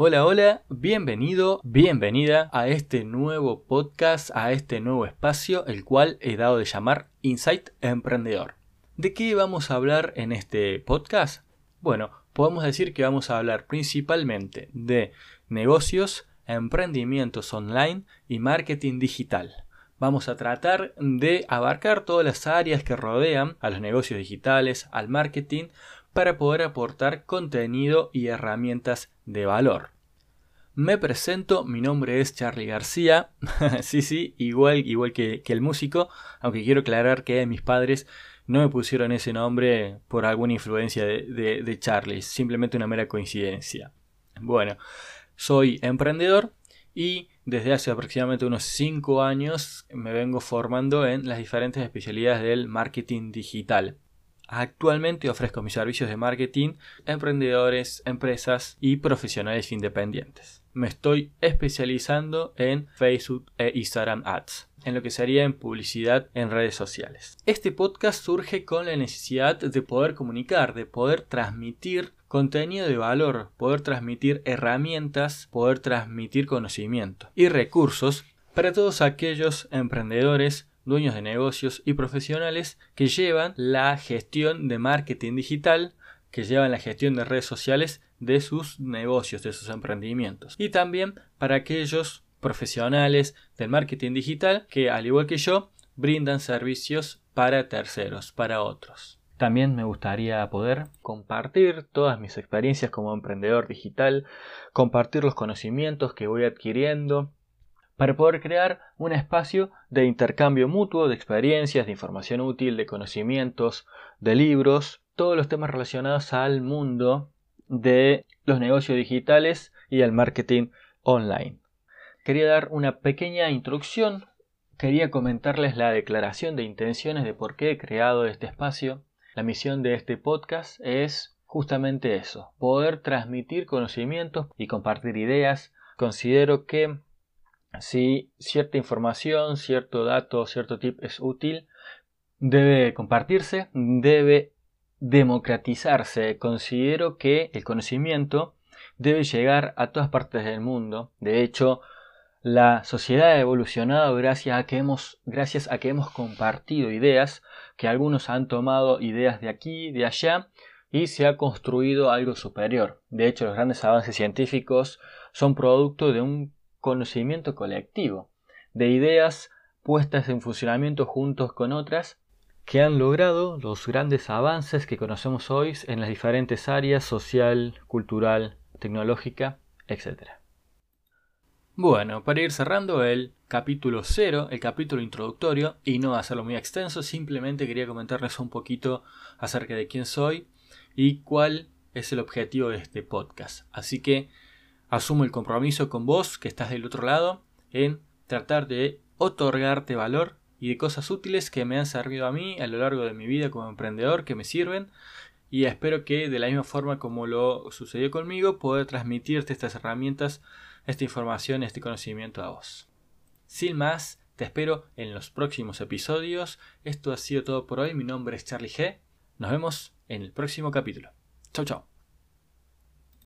Hola, hola, bienvenido, bienvenida a este nuevo podcast, a este nuevo espacio, el cual he dado de llamar Insight Emprendedor. ¿De qué vamos a hablar en este podcast? Bueno, podemos decir que vamos a hablar principalmente de negocios, emprendimientos online y marketing digital. Vamos a tratar de abarcar todas las áreas que rodean a los negocios digitales, al marketing, para poder aportar contenido y herramientas de valor. Me presento, mi nombre es Charlie García, sí, sí, igual, igual que, el músico, aunque quiero aclarar que mis padres no me pusieron ese nombre por alguna influencia de, de Charlie, simplemente una mera coincidencia. Bueno, soy emprendedor y desde hace aproximadamente unos 5 años me vengo formando en las diferentes especialidades del marketing digital. Actualmente ofrezco mis servicios de marketing a emprendedores, empresas y profesionales independientes. Me estoy especializando en Facebook e Instagram Ads, en lo que sería en publicidad en redes sociales. Este podcast surge con la necesidad de poder comunicar, de poder transmitir contenido de valor, poder transmitir herramientas, poder transmitir conocimiento y recursos para todos aquellos emprendedores dueños de negocios y profesionales que llevan la gestión de marketing digital, que llevan la gestión de redes sociales de sus negocios, de sus emprendimientos. Y también para aquellos profesionales del marketing digital que, al igual que yo, brindan servicios para terceros, para otros. También me gustaría poder compartir todas mis experiencias como emprendedor digital, compartir los conocimientos que voy adquiriendo, para poder crear un espacio de intercambio mutuo de experiencias, de información útil, de conocimientos, de libros, todos los temas relacionados al mundo de los negocios digitales y al marketing online. Quería dar una pequeña introducción, quería comentarles la declaración de intenciones de por qué he creado este espacio. La misión de este podcast es justamente eso, poder transmitir conocimientos y compartir ideas. Considero que si cierta información, cierto dato, cierto tip es útil, debe compartirse, debe democratizarse. Considero que el conocimiento debe llegar a todas partes del mundo. De hecho, la sociedad ha evolucionado gracias a que hemos, gracias a que hemos compartido ideas, que algunos han tomado ideas de aquí, de allá, y se ha construido algo superior. De hecho, los grandes avances científicos son producto de un conocimiento colectivo, de ideas puestas en funcionamiento juntos con otras que han logrado los grandes avances que conocemos hoy en las diferentes áreas social, cultural, tecnológica, etc. Bueno, para ir cerrando el capítulo 0, el capítulo introductorio, y no hacerlo muy extenso, simplemente quería comentarles un poquito acerca de quién soy y cuál es el objetivo de este podcast. Así que Asumo el compromiso con vos, que estás del otro lado, en tratar de otorgarte valor y de cosas útiles que me han servido a mí a lo largo de mi vida como emprendedor, que me sirven, y espero que de la misma forma como lo sucedió conmigo, poder transmitirte estas herramientas, esta información, este conocimiento a vos. Sin más, te espero en los próximos episodios. Esto ha sido todo por hoy. Mi nombre es Charlie G. Nos vemos en el próximo capítulo. Chau, chau.